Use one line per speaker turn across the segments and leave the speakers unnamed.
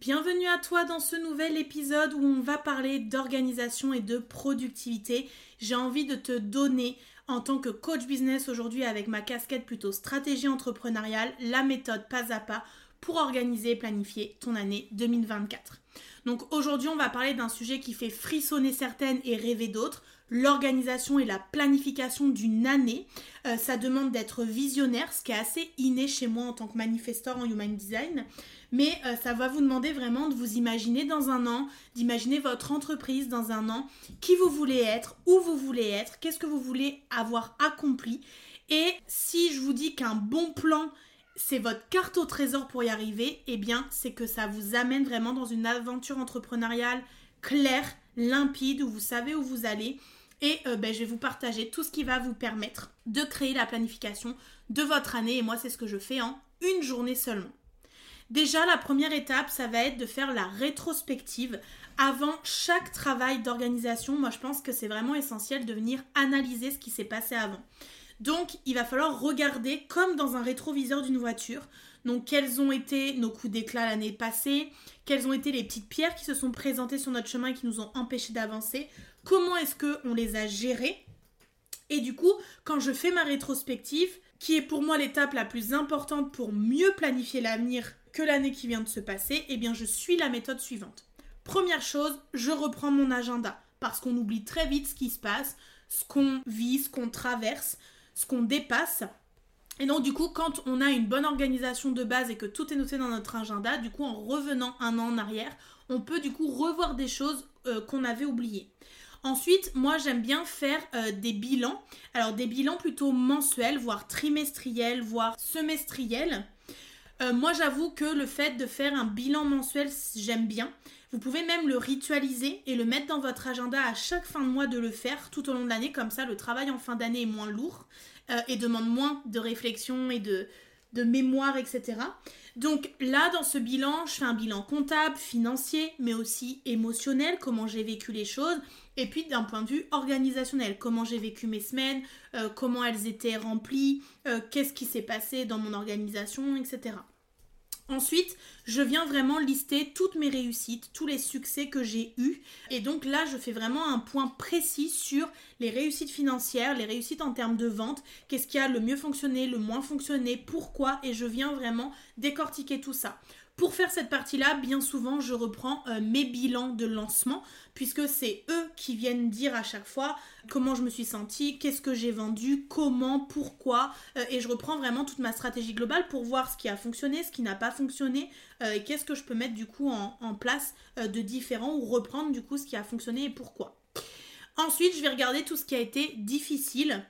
Bienvenue à toi dans ce nouvel épisode où on va parler d'organisation et de productivité. J'ai envie de te donner en tant que coach business aujourd'hui avec ma casquette plutôt stratégie entrepreneuriale, la méthode pas à pas pour organiser et planifier ton année 2024. Donc aujourd'hui, on va parler d'un sujet qui fait frissonner certaines et rêver d'autres, l'organisation et la planification d'une année. Euh, ça demande d'être visionnaire, ce qui est assez inné chez moi en tant que manifesteur en Human Design. Mais euh, ça va vous demander vraiment de vous imaginer dans un an, d'imaginer votre entreprise dans un an, qui vous voulez être, où vous voulez être, qu'est-ce que vous voulez avoir accompli. Et si je vous dis qu'un bon plan c'est votre carte au trésor pour y arriver, eh bien, c'est que ça vous amène vraiment dans une aventure entrepreneuriale claire, limpide, où vous savez où vous allez. Et euh, ben, je vais vous partager tout ce qui va vous permettre de créer la planification de votre année. Et moi, c'est ce que je fais en une journée seulement. Déjà, la première étape, ça va être de faire la rétrospective avant chaque travail d'organisation. Moi, je pense que c'est vraiment essentiel de venir analyser ce qui s'est passé avant. Donc, il va falloir regarder comme dans un rétroviseur d'une voiture. Donc, quels ont été nos coups d'éclat l'année passée Quelles ont été les petites pierres qui se sont présentées sur notre chemin et qui nous ont empêchés d'avancer Comment est-ce qu'on les a gérées Et du coup, quand je fais ma rétrospective, qui est pour moi l'étape la plus importante pour mieux planifier l'avenir que l'année qui vient de se passer, eh bien, je suis la méthode suivante. Première chose, je reprends mon agenda parce qu'on oublie très vite ce qui se passe, ce qu'on vit, ce qu'on traverse ce qu'on dépasse. Et donc du coup, quand on a une bonne organisation de base et que tout est noté dans notre agenda, du coup, en revenant un an en arrière, on peut du coup revoir des choses euh, qu'on avait oubliées. Ensuite, moi j'aime bien faire euh, des bilans. Alors des bilans plutôt mensuels, voire trimestriels, voire semestriels. Euh, moi j'avoue que le fait de faire un bilan mensuel, j'aime bien. Vous pouvez même le ritualiser et le mettre dans votre agenda à chaque fin de mois de le faire tout au long de l'année. Comme ça, le travail en fin d'année est moins lourd euh, et demande moins de réflexion et de, de mémoire, etc. Donc là, dans ce bilan, je fais un bilan comptable, financier, mais aussi émotionnel, comment j'ai vécu les choses, et puis d'un point de vue organisationnel, comment j'ai vécu mes semaines, euh, comment elles étaient remplies, euh, qu'est-ce qui s'est passé dans mon organisation, etc. Ensuite, je viens vraiment lister toutes mes réussites, tous les succès que j'ai eus. Et donc là, je fais vraiment un point précis sur les réussites financières, les réussites en termes de vente, qu'est-ce qui a le mieux fonctionné, le moins fonctionné, pourquoi, et je viens vraiment décortiquer tout ça. Pour faire cette partie-là, bien souvent, je reprends euh, mes bilans de lancement, puisque c'est eux qui viennent dire à chaque fois comment je me suis sentie, qu'est-ce que j'ai vendu, comment, pourquoi, euh, et je reprends vraiment toute ma stratégie globale pour voir ce qui a fonctionné, ce qui n'a pas fonctionné, euh, et qu'est-ce que je peux mettre du coup en, en place de différent, ou reprendre du coup ce qui a fonctionné et pourquoi. Ensuite, je vais regarder tout ce qui a été difficile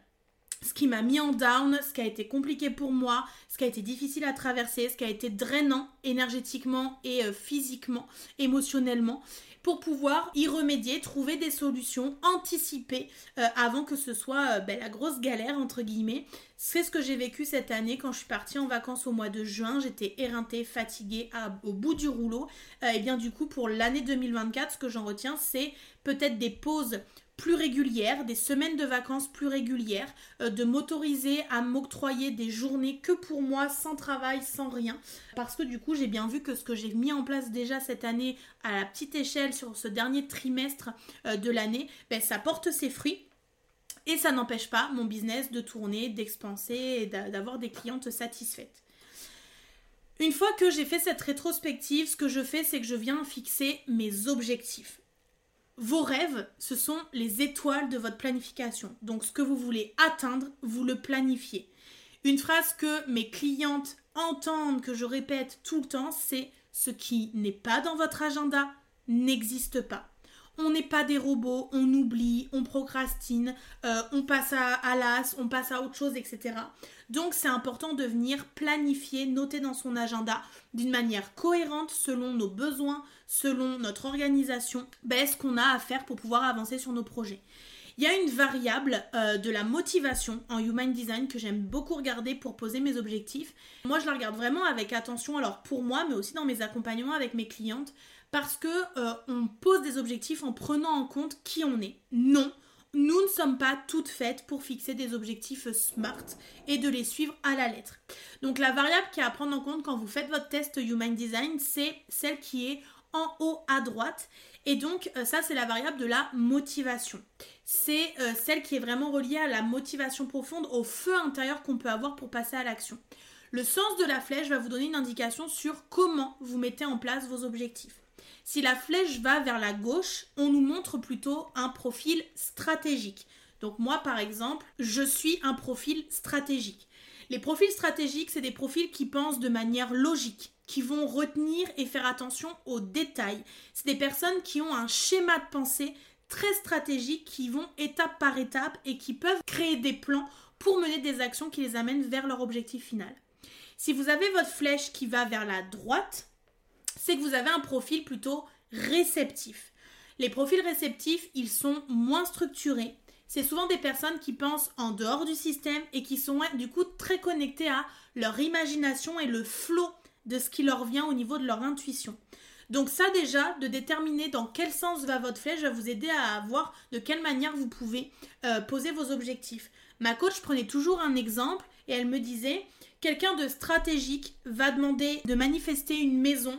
ce qui m'a mis en down, ce qui a été compliqué pour moi, ce qui a été difficile à traverser, ce qui a été drainant énergétiquement et euh, physiquement, émotionnellement, pour pouvoir y remédier, trouver des solutions, anticiper euh, avant que ce soit euh, ben, la grosse galère entre guillemets. C'est ce que j'ai vécu cette année quand je suis partie en vacances au mois de juin. J'étais éreintée, fatiguée, au bout du rouleau. et bien du coup pour l'année 2024, ce que j'en retiens, c'est peut-être des pauses plus régulières, des semaines de vacances plus régulières, euh, de m'autoriser à m'octroyer des journées que pour moi, sans travail, sans rien. Parce que du coup, j'ai bien vu que ce que j'ai mis en place déjà cette année à la petite échelle sur ce dernier trimestre euh, de l'année, ben, ça porte ses fruits. Et ça n'empêche pas mon business de tourner, d'expanser et d'avoir des clientes satisfaites. Une fois que j'ai fait cette rétrospective, ce que je fais, c'est que je viens fixer mes objectifs. Vos rêves, ce sont les étoiles de votre planification. Donc ce que vous voulez atteindre, vous le planifiez. Une phrase que mes clientes entendent, que je répète tout le temps, c'est ce qui n'est pas dans votre agenda n'existe pas on n'est pas des robots, on oublie, on procrastine, euh, on passe à, l'as, on passe à autre chose, etc. Donc c'est important de venir planifier, noter dans son agenda d'une manière cohérente selon nos besoins, selon notre organisation, ben, ce qu'on a à faire pour pouvoir avancer sur nos projets. Il y a une variable euh, de la motivation en Human Design que j'aime beaucoup regarder pour poser mes objectifs. Moi, je la regarde vraiment avec attention, alors pour moi, mais aussi dans mes accompagnements avec mes clientes, parce que euh, on pose des objectifs en prenant en compte qui on est. Non, nous ne sommes pas toutes faites pour fixer des objectifs smart et de les suivre à la lettre. Donc la variable qui est à prendre en compte quand vous faites votre test Human Design, c'est celle qui est en haut à droite. Et donc euh, ça, c'est la variable de la motivation. C'est euh, celle qui est vraiment reliée à la motivation profonde, au feu intérieur qu'on peut avoir pour passer à l'action. Le sens de la flèche va vous donner une indication sur comment vous mettez en place vos objectifs. Si la flèche va vers la gauche, on nous montre plutôt un profil stratégique. Donc moi, par exemple, je suis un profil stratégique. Les profils stratégiques, c'est des profils qui pensent de manière logique, qui vont retenir et faire attention aux détails. C'est des personnes qui ont un schéma de pensée très stratégique, qui vont étape par étape et qui peuvent créer des plans pour mener des actions qui les amènent vers leur objectif final. Si vous avez votre flèche qui va vers la droite, c'est que vous avez un profil plutôt réceptif. Les profils réceptifs, ils sont moins structurés. C'est souvent des personnes qui pensent en dehors du système et qui sont du coup très connectées à leur imagination et le flot de ce qui leur vient au niveau de leur intuition. Donc ça déjà, de déterminer dans quel sens va votre flèche va vous aider à voir de quelle manière vous pouvez euh, poser vos objectifs. Ma coach prenait toujours un exemple et elle me disait, quelqu'un de stratégique va demander de manifester une maison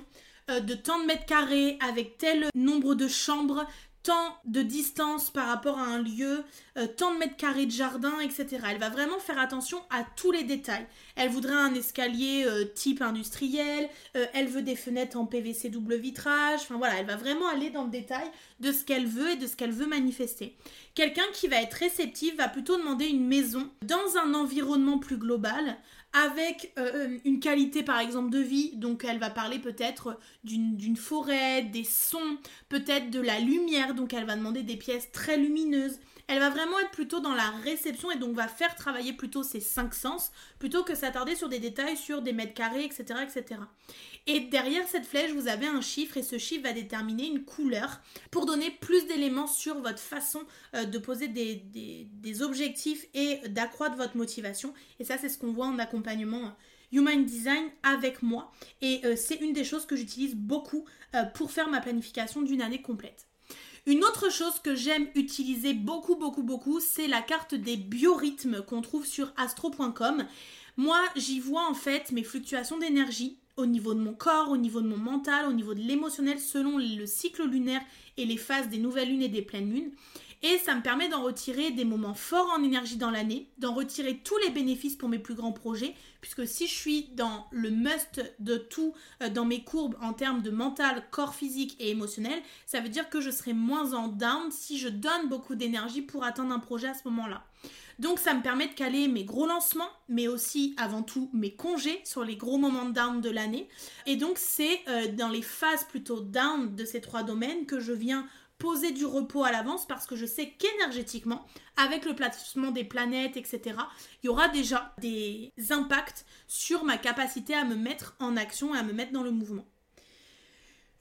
euh, de tant de mètres carrés avec tel nombre de chambres, tant de distance par rapport à un lieu, euh, tant de mètres carrés de jardin, etc. Elle va vraiment faire attention à tous les détails. Elle voudrait un escalier euh, type industriel, elle veut des fenêtres en PVC double vitrage, enfin voilà, elle va vraiment aller dans le détail de ce qu'elle veut et de ce qu'elle veut manifester. Quelqu'un qui va être réceptif va plutôt demander une maison dans un environnement plus global, avec euh, une qualité par exemple de vie, donc elle va parler peut-être d'une forêt, des sons, peut-être de la lumière, donc elle va demander des pièces très lumineuses. Elle va vraiment être plutôt dans la réception et donc va faire travailler plutôt ses cinq sens plutôt que s'attarder sur des détails sur des mètres carrés, etc., etc. Et derrière cette flèche, vous avez un chiffre et ce chiffre va déterminer une couleur pour donner plus d'éléments sur votre façon euh, de poser des, objectifs et d'accroître votre motivation. Et ça, c'est ce qu'on voit en accompagnement euh, Human Design avec moi. Et euh, c'est une des choses que j'utilise beaucoup pour faire ma planification d'une année complète. Une autre chose que j'aime utiliser beaucoup, beaucoup, beaucoup, c'est la carte des biorhythmes qu'on trouve sur astro.com. Moi, j'y vois en fait mes fluctuations d'énergie au niveau de mon corps, au niveau de mon mental, au niveau de l'émotionnel, selon le cycle lunaire et les phases des nouvelles lunes et des pleines lunes. Et ça me permet d'en retirer des moments forts en énergie dans l'année, d'en retirer tous les bénéfices pour mes plus grands projets, puisque si je suis dans le must de tout, euh, dans mes courbes en termes de mental, corps physique et émotionnel, ça veut dire que je serai moins en down si je donne beaucoup d'énergie pour atteindre un projet à ce moment-là. Donc ça me permet de caler mes gros lancements, mais aussi avant tout mes congés sur les gros moments down de l'année. Et donc c'est euh, dans les phases plutôt down de ces trois domaines que je viens poser du repos à l'avance parce que je sais qu'énergétiquement, avec le placement des planètes, etc., il y aura déjà des impacts sur ma capacité à me mettre en action et à me mettre dans le mouvement.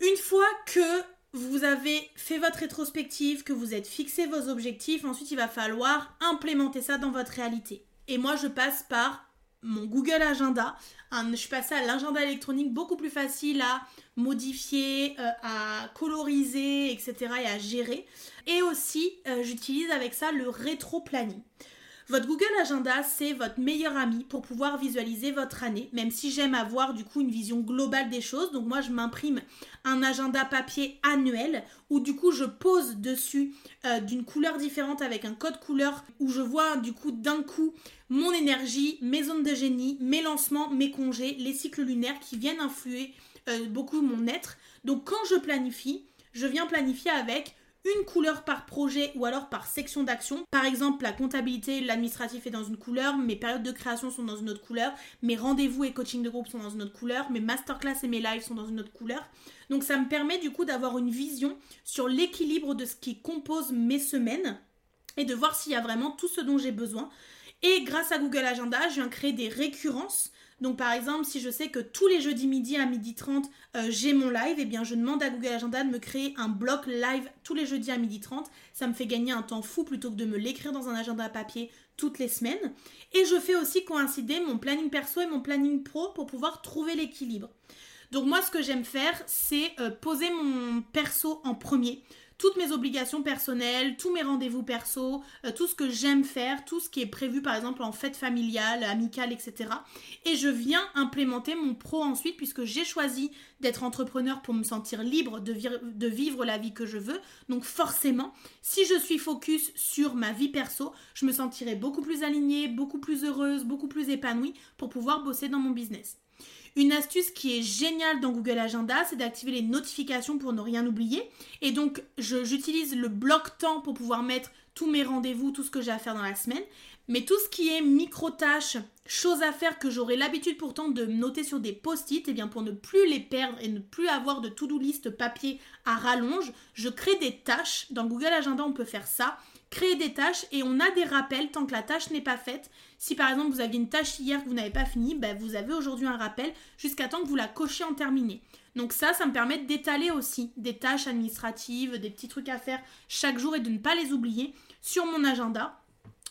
Une fois que vous avez fait votre rétrospective, que vous êtes fixé vos objectifs, ensuite il va falloir implémenter ça dans votre réalité. Et moi je passe par mon Google Agenda. je suis passée à l'agenda électronique beaucoup plus facile à modifier, euh, à coloriser, etc. et à gérer. Et aussi, euh, j'utilise avec ça le rétro-planning. Votre Google Agenda, c'est votre meilleur ami pour pouvoir visualiser votre année, même si j'aime avoir du coup une vision globale des choses. Donc moi, je m'imprime un agenda papier annuel où du coup, je pose dessus euh, d'une couleur différente avec un code couleur où je vois du coup d'un coup mon énergie, mes zones de génie, mes lancements, mes congés, les cycles lunaires qui viennent influer euh, beaucoup mon être. Donc quand je planifie, je viens planifier avec une couleur par projet ou alors par section d'action. Par exemple, la comptabilité, l'administratif est dans une couleur, mes périodes de création sont dans une autre couleur, mes rendez-vous et coaching de groupe sont dans une autre couleur, mes masterclass et mes lives sont dans une autre couleur. Donc ça me permet du coup d'avoir une vision sur l'équilibre de ce qui compose mes semaines et de voir s'il y a vraiment tout ce dont j'ai besoin. Et grâce à Google Agenda, je viens créer des récurrences donc par exemple, si je sais que tous les jeudis midi à midi 30, euh, j'ai mon live, eh bien je demande à Google Agenda de me créer un bloc live tous les jeudis à midi 30. Ça me fait gagner un temps fou plutôt que de me l'écrire dans un agenda papier toutes les semaines. Et je fais aussi coïncider mon planning perso et mon planning pro pour pouvoir trouver l'équilibre. Donc moi, ce que j'aime faire, c'est euh, poser mon perso en premier toutes mes obligations personnelles, tous mes rendez-vous perso, euh, tout ce que j'aime faire, tout ce qui est prévu par exemple en fête familiale, amicale, etc. Et je viens implémenter mon pro ensuite puisque j'ai choisi d'être entrepreneur pour me sentir libre de, de vivre la vie que je veux. Donc forcément, si je suis focus sur ma vie perso, je me sentirai beaucoup plus alignée, beaucoup plus heureuse, beaucoup plus épanouie pour pouvoir bosser dans mon business. Une astuce qui est géniale dans Google Agenda, c'est d'activer les notifications pour ne rien oublier. Et donc, j'utilise le bloc temps pour pouvoir mettre tous mes rendez-vous, tout ce que j'ai à faire dans la semaine. Mais tout ce qui est micro-tâches, choses à faire que j'aurais l'habitude pourtant de noter sur des post-it, et eh bien pour ne plus les perdre et ne plus avoir de to-do list papier à rallonge, je crée des tâches. Dans Google Agenda, on peut faire ça créer des tâches et on a des rappels tant que la tâche n'est pas faite. Si par exemple vous aviez une tâche hier que vous n'avez pas finie, ben, vous avez aujourd'hui un rappel jusqu'à temps que vous la cochiez en terminé. Donc ça, ça me permet d'étaler aussi des tâches administratives, des petits trucs à faire chaque jour et de ne pas les oublier sur mon agenda,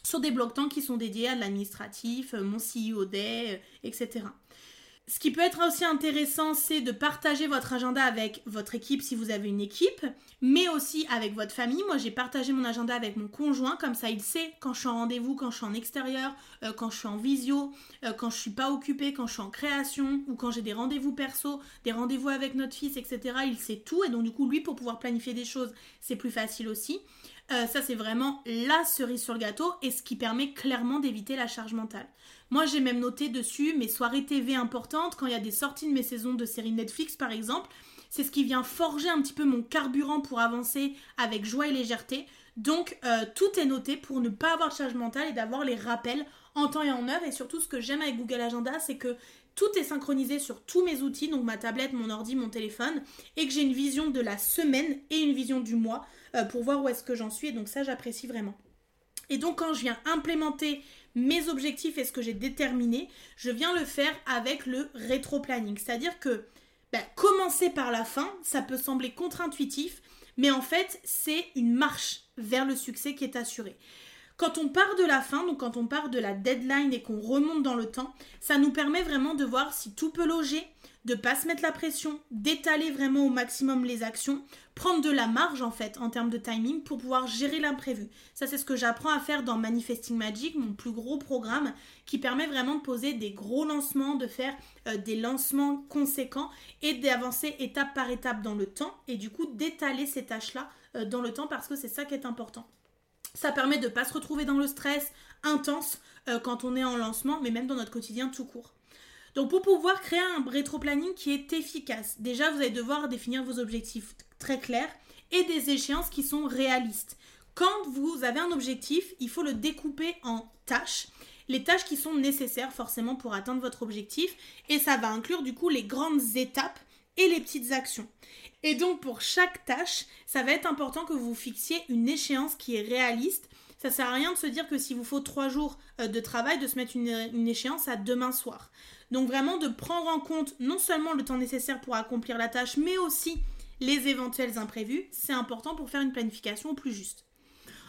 sur des blocs temps qui sont dédiés à l'administratif, mon CEO Day, euh, etc. Ce qui peut être aussi intéressant, c'est de partager votre agenda avec votre équipe si vous avez une équipe, mais aussi avec votre famille. Moi, j'ai partagé mon agenda avec mon conjoint, comme ça il sait quand je suis en rendez-vous, quand je suis en extérieur, euh, quand je suis en visio, euh, quand je suis pas occupée, quand je suis en création ou quand j'ai des rendez-vous perso, des rendez-vous avec notre fils, etc. Il sait tout et donc du coup, lui, pour pouvoir planifier des choses, c'est plus facile aussi. Euh, ça, c'est vraiment la cerise sur le gâteau et ce qui permet clairement d'éviter la charge mentale. Moi, j'ai même noté dessus mes soirées TV importantes quand il y a des sorties de mes saisons de séries Netflix, par exemple. C'est ce qui vient forger un petit peu mon carburant pour avancer avec joie et légèreté. Donc, euh, tout est noté pour ne pas avoir de charge mentale et d'avoir les rappels en temps et en heure. Et surtout, ce que j'aime avec Google Agenda, c'est que tout est synchronisé sur tous mes outils, donc ma tablette, mon ordi, mon téléphone, et que j'ai une vision de la semaine et une vision du mois. Euh, pour voir où est-ce que j'en suis. Et donc ça, j'apprécie vraiment. Et donc quand je viens implémenter mes objectifs et ce que j'ai déterminé, je viens le faire avec le rétro-planning. C'est-à-dire que ben, commencer par la fin, ça peut sembler contre-intuitif, mais en fait, c'est une marche vers le succès qui est assurée. Quand on part de la fin, donc quand on part de la deadline et qu'on remonte dans le temps, ça nous permet vraiment de voir si tout peut loger, de pas se mettre la pression, d'étaler vraiment au maximum les actions, prendre de la marge en fait en termes de timing pour pouvoir gérer l'imprévu. Ça c'est ce que j'apprends à faire dans Manifesting Magic, mon plus gros programme qui permet vraiment de poser des gros lancements, de faire euh, des lancements conséquents et d'avancer étape par étape dans le temps et du coup d'étaler ces tâches-là euh, dans le temps parce que c'est ça qui est important. Ça permet de ne pas se retrouver dans le stress intense euh, quand on est en lancement, mais même dans notre quotidien tout court. Donc pour pouvoir créer un rétro-planning qui est efficace, déjà vous allez devoir définir vos objectifs très clairs et des échéances qui sont réalistes. Quand vous avez un objectif, il faut le découper en tâches. Les tâches qui sont nécessaires forcément pour atteindre votre objectif et ça va inclure du coup les grandes étapes et les petites actions. Et donc pour chaque tâche, ça va être important que vous fixiez une échéance qui est réaliste. Ça sert à rien de se dire que s'il vous faut trois jours euh, de travail, de se mettre une, échéance à demain soir. Donc vraiment de prendre en compte non seulement le temps nécessaire pour accomplir la tâche, mais aussi les éventuels imprévus, c'est important pour faire une planification plus juste.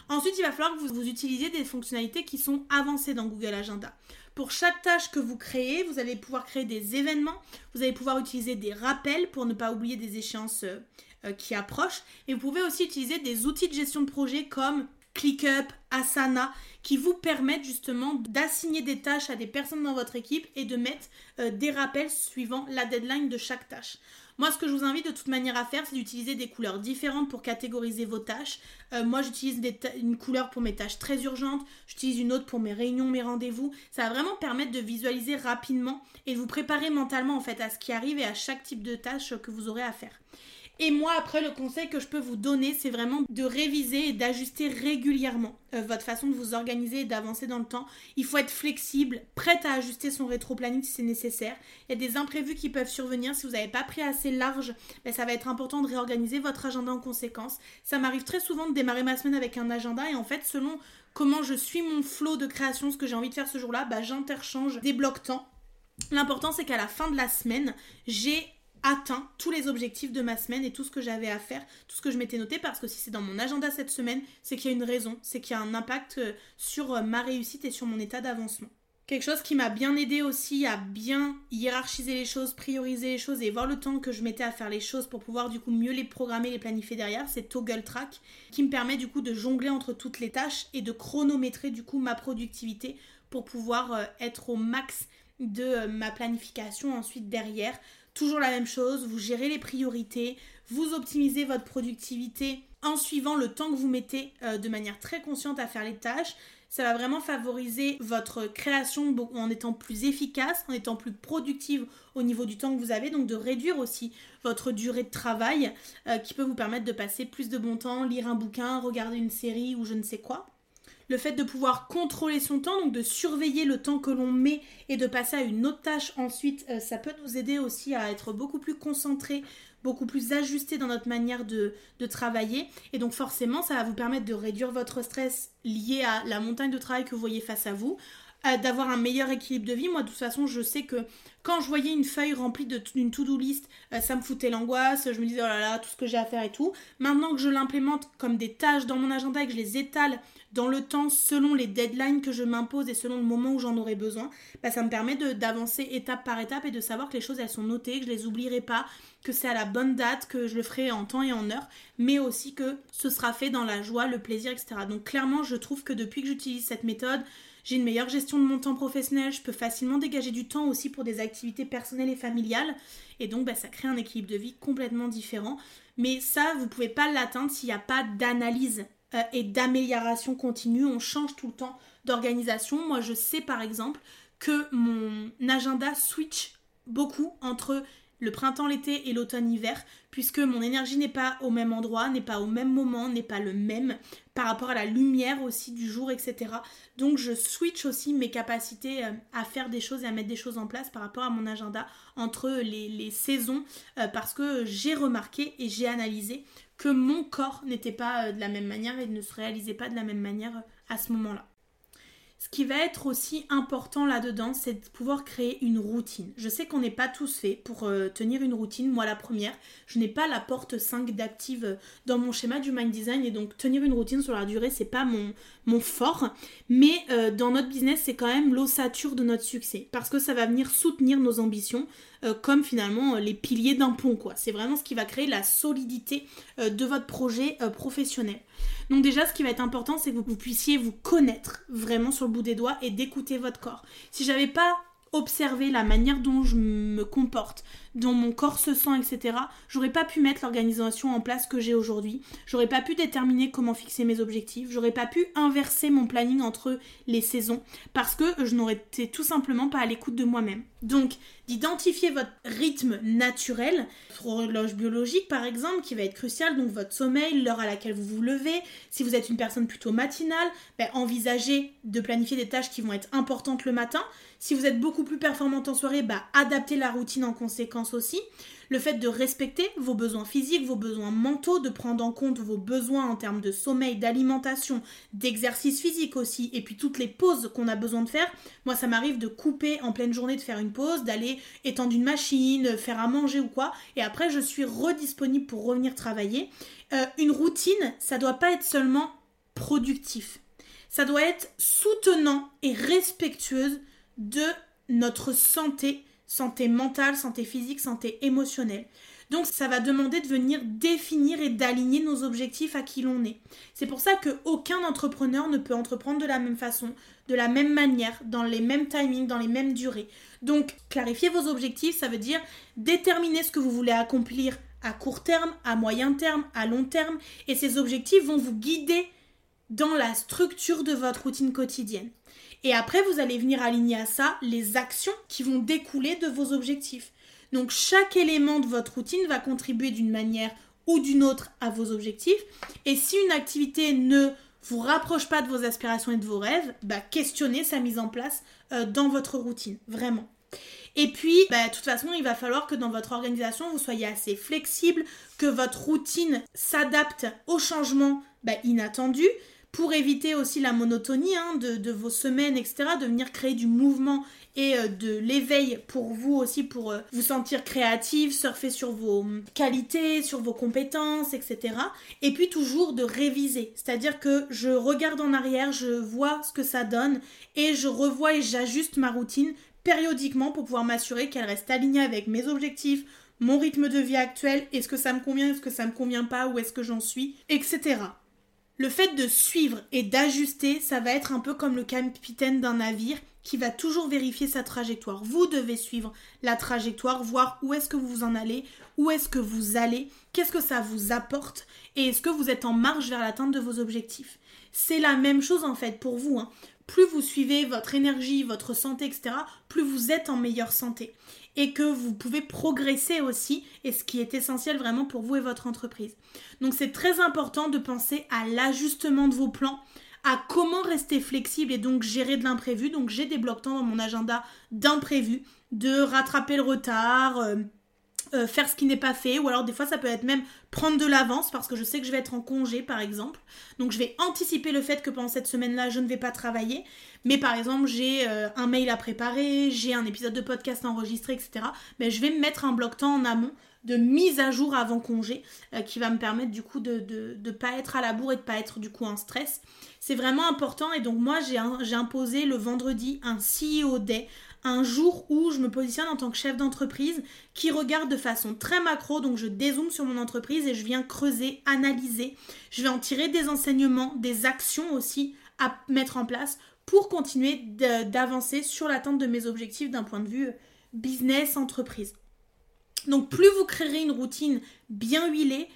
Ensuite, il va falloir que vous, vous utilisiez des fonctionnalités qui sont avancées dans Google Agenda. Pour chaque tâche que vous créez, vous allez pouvoir créer des événements, vous allez pouvoir utiliser des rappels pour ne pas oublier des échéances euh, euh, qui approchent, et vous pouvez aussi utiliser des outils de gestion de projet comme ClickUp, Asana, qui vous permettent justement d'assigner des tâches à des personnes dans votre équipe et de mettre euh, des rappels suivant la deadline de chaque tâche. Moi, ce que je vous invite de toute manière à faire, c'est d'utiliser des couleurs différentes pour catégoriser vos tâches. Euh, moi, j'utilise une couleur pour mes tâches très urgentes, j'utilise une autre pour mes réunions, mes rendez-vous. Ça va vraiment permettre de visualiser rapidement et de vous préparer mentalement en fait à ce qui arrive et à chaque type de tâche que vous aurez à faire. Et moi, après, le conseil que je peux vous donner, c'est vraiment de réviser et d'ajuster régulièrement euh, votre façon de vous organiser et d'avancer dans le temps. Il faut être flexible, prête à ajuster son rétro-planning si c'est nécessaire. Il y a des imprévus qui peuvent survenir. Si vous n'avez pas pris assez large, ben, ça va être important de réorganiser votre agenda en conséquence. Ça m'arrive très souvent de démarrer ma semaine avec un agenda et en fait, selon comment je suis mon flot de création, ce que j'ai envie de faire ce jour-là, ben, j'interchange des blocs temps. L'important, c'est qu'à la fin de la semaine, j'ai atteint tous les objectifs de ma semaine et tout ce que j'avais à faire, tout ce que je m'étais noté parce que si c'est dans mon agenda cette semaine, c'est qu'il y a une raison, c'est qu'il y a un impact euh, sur euh, ma réussite et sur mon état d'avancement. Quelque chose qui m'a bien aidé aussi à bien hiérarchiser les choses, prioriser les choses et voir le temps que je mettais à faire les choses pour pouvoir du coup mieux les programmer, les planifier derrière, c'est Toggle Track qui me permet du coup de jongler entre toutes les tâches et de chronométrer du coup ma productivité pour pouvoir euh, être au max de ma planification ensuite derrière Toujours la même chose, vous gérez les priorités, vous optimisez votre productivité en suivant le temps que vous mettez euh, de manière très consciente à faire les tâches. Ça va vraiment favoriser votre création en étant plus efficace, en étant plus productive au niveau du temps que vous avez, donc de réduire aussi votre durée de travail euh, qui peut vous permettre de passer plus de bon temps, lire un bouquin, regarder une série ou je ne sais quoi le fait de pouvoir contrôler son temps, donc de surveiller le temps que l'on met et de passer à une autre tâche ensuite, euh, ça peut nous aider aussi à être beaucoup plus concentré, beaucoup plus ajusté dans notre manière de, travailler. Et donc forcément, ça va vous permettre de réduire votre stress lié à la montagne de travail que vous voyez face à vous, d'avoir un meilleur équilibre de vie. Moi, de toute façon, je sais que quand je voyais une feuille remplie d'une to-do list, euh, ça me foutait l'angoisse. Je me disais, oh là là, tout ce que j'ai à faire et tout. Maintenant que je l'implémente comme des tâches dans mon agenda et que je les étale dans le temps selon les deadlines que je m'impose et selon le moment où j'en aurai besoin, bah, ça me permet d'avancer étape par étape et de savoir que les choses elles sont notées, que je les oublierai pas, que c'est à la bonne date, que je le ferai en temps et en heure, mais aussi que ce sera fait dans la joie, le plaisir, etc. Donc clairement, je trouve que depuis que j'utilise cette méthode, j'ai une meilleure gestion de mon temps professionnel, je peux facilement dégager du temps aussi pour des activités personnelles et familiales, et donc bah, ça crée un équilibre de vie complètement différent. Mais ça, vous ne pouvez pas l'atteindre s'il n'y a pas d'analyse euh, et d'amélioration continue. On change tout le temps d'organisation. Moi, je sais par exemple que mon agenda switch beaucoup entre le printemps, l'été et l'automne-hiver, puisque mon énergie n'est pas au même endroit, n'est pas au même moment, n'est pas le même par rapport à la lumière aussi du jour, etc. Donc je switch aussi mes capacités euh, à faire des choses et à mettre des choses en place par rapport à mon agenda entre les, saisons, euh, parce que j'ai remarqué et j'ai analysé que mon corps n'était pas euh, de la même manière et ne se réalisait pas de la même manière à ce moment-là. Ce qui va être aussi important là-dedans, c'est de pouvoir créer une routine. Je sais qu'on n'est pas tous faits pour euh, tenir une routine. Moi, la première, je n'ai pas la porte 5 d'active euh, dans mon schéma du mind design et donc tenir une routine sur la durée, c'est pas mon, fort. Mais euh, dans notre business, c'est quand même l'ossature de notre succès parce que ça va venir soutenir nos ambitions, comme finalement les piliers d'un pont. C'est vraiment ce qui va créer la solidité de votre projet professionnel. Donc déjà, ce qui va être important, c'est que vous puissiez vous connaître vraiment sur le bout des doigts et d'écouter votre corps. Si j'avais pas observé la manière dont je me comporte, dont mon corps se sent, etc., j'aurais pas pu mettre l'organisation en place que j'ai aujourd'hui. J'aurais pas pu déterminer comment fixer mes objectifs. J'aurais pas pu inverser mon planning entre les saisons parce que je n'aurais été tout simplement pas à l'écoute de moi-même. Donc, d'identifier votre rythme naturel, votre horloge biologique par exemple, qui va être crucial, donc votre sommeil, l'heure à laquelle vous vous levez. Si vous êtes une personne plutôt matinale, ben, envisagez de planifier des tâches qui vont être importantes le matin. Si vous êtes beaucoup plus performante en soirée, bah, adaptez la routine en conséquence aussi. Le fait de respecter vos besoins physiques, vos besoins mentaux, de prendre en compte vos besoins en termes de sommeil, d'alimentation, d'exercice physique aussi, et puis toutes les pauses qu'on a besoin de faire. Moi, ça m'arrive de couper en pleine journée, de faire une pause, d'aller étendre une machine, faire à manger ou quoi, et après je suis redisponible pour revenir travailler. Euh, une routine, ça doit pas être seulement productif. Ça doit être soutenant et respectueuse de notre santé santé mentale, santé physique, santé émotionnelle. Donc ça va demander de venir définir et d'aligner nos objectifs à qui l'on est. C'est pour ça qu'aucun entrepreneur ne peut entreprendre de la même façon, de la même manière, dans les mêmes timings, dans les mêmes durées. Donc clarifier vos objectifs, ça veut dire déterminer ce que vous voulez accomplir à court terme, à moyen terme, à long terme, et ces objectifs vont vous guider dans la structure de votre routine quotidienne. Et après, vous allez venir aligner à ça les actions qui vont découler de vos objectifs. Donc chaque élément de votre routine va contribuer d'une manière ou d'une autre à vos objectifs. Et si une activité ne vous rapproche pas de vos aspirations et de vos rêves, bah, questionnez sa mise en place euh, dans votre routine, vraiment. Et puis, bah, de toute façon, il va falloir que dans votre organisation, vous soyez assez flexible, que votre routine s'adapte aux changements bah, inattendus pour éviter aussi la monotonie hein, de, vos semaines, etc., de venir créer du mouvement et euh, de l'éveil pour vous aussi, pour euh, vous sentir créatif, surfer sur vos hum, qualités, sur vos compétences, etc. Et puis toujours de réviser, c'est-à-dire que je regarde en arrière, je vois ce que ça donne et je revois et j'ajuste ma routine périodiquement pour pouvoir m'assurer qu'elle reste alignée avec mes objectifs, mon rythme de vie actuel, est-ce que ça me convient, est-ce que ça me convient pas, où est-ce que j'en suis, etc. Le fait de suivre et d'ajuster, ça va être un peu comme le capitaine d'un navire qui va toujours vérifier sa trajectoire. Vous devez suivre la trajectoire, voir où est-ce que vous en allez, où est-ce que vous allez, qu'est-ce que ça vous apporte et est-ce que vous êtes en marche vers l'atteinte de vos objectifs. C'est la même chose en fait pour vous. Hein. Plus vous suivez votre énergie, votre santé, etc., plus vous êtes en meilleure santé et que vous pouvez progresser aussi, et ce qui est essentiel vraiment pour vous et votre entreprise. Donc c'est très important de penser à l'ajustement de vos plans, à comment rester flexible et donc gérer de l'imprévu. Donc j'ai des blocs temps dans mon agenda d'imprévu, de rattraper le retard, euh, euh, faire ce qui n'est pas fait, ou alors des fois ça peut être même prendre de l'avance parce que je sais que je vais être en congé par exemple. Donc je vais anticiper le fait que pendant cette semaine-là je ne vais pas travailler, mais par exemple j'ai euh, un mail à préparer, j'ai un épisode de podcast à enregistrer, etc. Mais je vais me mettre un bloc temps en amont de mise à jour avant congé euh, qui va me permettre du coup de ne pas être à la bourre et de pas être du coup en stress. C'est vraiment important et donc moi j'ai imposé le vendredi un CEO Day un jour où je me positionne en tant que chef d'entreprise qui regarde de façon très macro, donc je dézoome sur mon entreprise et je viens creuser, analyser, je vais en tirer des enseignements, des actions aussi à mettre en place pour continuer d'avancer sur l'atteinte de mes objectifs d'un point de vue business, entreprise. Donc plus vous créerez une routine bien huilée,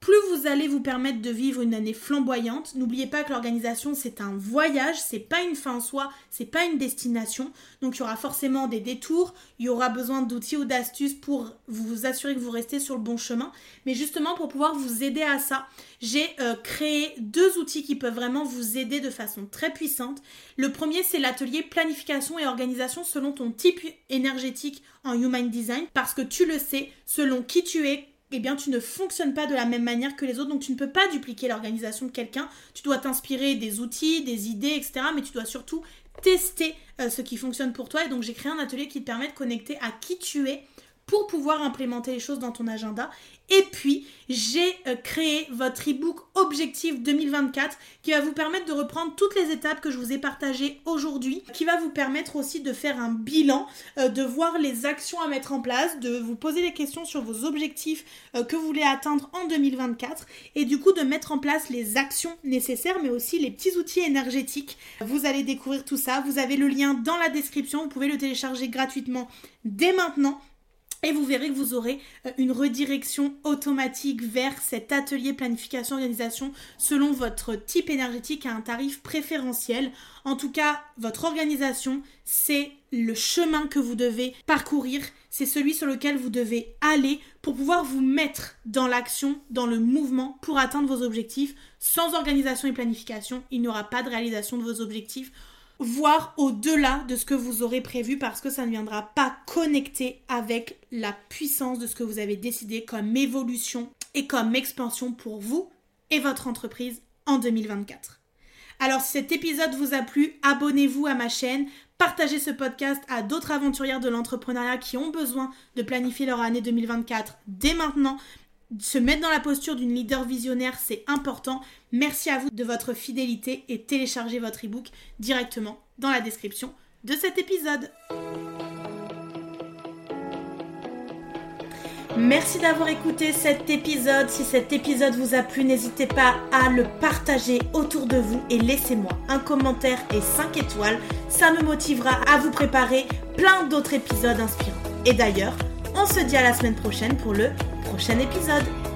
plus vous allez vous permettre de vivre une année flamboyante. N'oubliez pas que l'organisation c'est un voyage, c'est pas une fin en soi, c'est pas une destination. Donc il y aura forcément des détours, il y aura besoin d'outils ou d'astuces pour vous assurer que vous restez sur le bon chemin. Mais justement pour pouvoir vous aider à ça, j'ai euh, créé deux outils qui peuvent vraiment vous aider de façon très puissante. Le premier c'est l'atelier planification et organisation selon ton type énergétique en Human Design parce que tu le sais, selon qui tu es, eh bien tu ne fonctionnes pas de la même manière que les autres, donc tu ne peux pas dupliquer l'organisation de quelqu'un. Tu dois t'inspirer des outils, des idées, etc. Mais tu dois surtout tester euh, ce qui fonctionne pour toi. Et donc j'ai créé un atelier qui te permet de connecter à qui tu es pour pouvoir implémenter les choses dans ton agenda. Et puis, j'ai euh, créé votre e-book Objectif 2024 qui va vous permettre de reprendre toutes les étapes que je vous ai partagées aujourd'hui, qui va vous permettre aussi de faire un bilan, euh, de voir les actions à mettre en place, de vous poser des questions sur vos objectifs euh, que vous voulez atteindre en 2024 et du coup de mettre en place les actions nécessaires mais aussi les petits outils énergétiques. Vous allez découvrir tout ça, vous avez le lien dans la description, vous pouvez le télécharger gratuitement dès maintenant et vous verrez que vous aurez euh, une redirection automatique vers cet atelier planification organisation selon votre type énergétique à un tarif préférentiel. En tout cas, votre organisation, c'est le chemin que vous devez parcourir, c'est celui sur lequel vous devez aller pour pouvoir vous mettre dans l'action, dans le mouvement pour atteindre vos objectifs. Sans organisation et planification, il n'y aura pas de réalisation de vos objectifs voire au-delà de ce que vous aurez prévu parce que ça ne viendra pas connecter avec la puissance de ce que vous avez décidé comme évolution et comme expansion pour vous et votre entreprise en 2024. Alors si cet épisode vous a plu, abonnez-vous à ma chaîne, partagez ce podcast à d'autres aventurières de l'entrepreneuriat qui ont besoin de planifier leur année 2024 dès maintenant se mettre dans la posture d'une leader visionnaire, c'est important. Merci à vous de votre fidélité et téléchargez votre ebook directement dans la description de cet épisode. Merci d'avoir écouté cet épisode. Si cet épisode vous a plu, n'hésitez pas à le partager autour de vous et laissez-moi un commentaire et 5 étoiles. Ça me motivera à vous préparer plein d'autres épisodes inspirants. Et d'ailleurs, on se dit à la semaine prochaine pour le prochain épisode.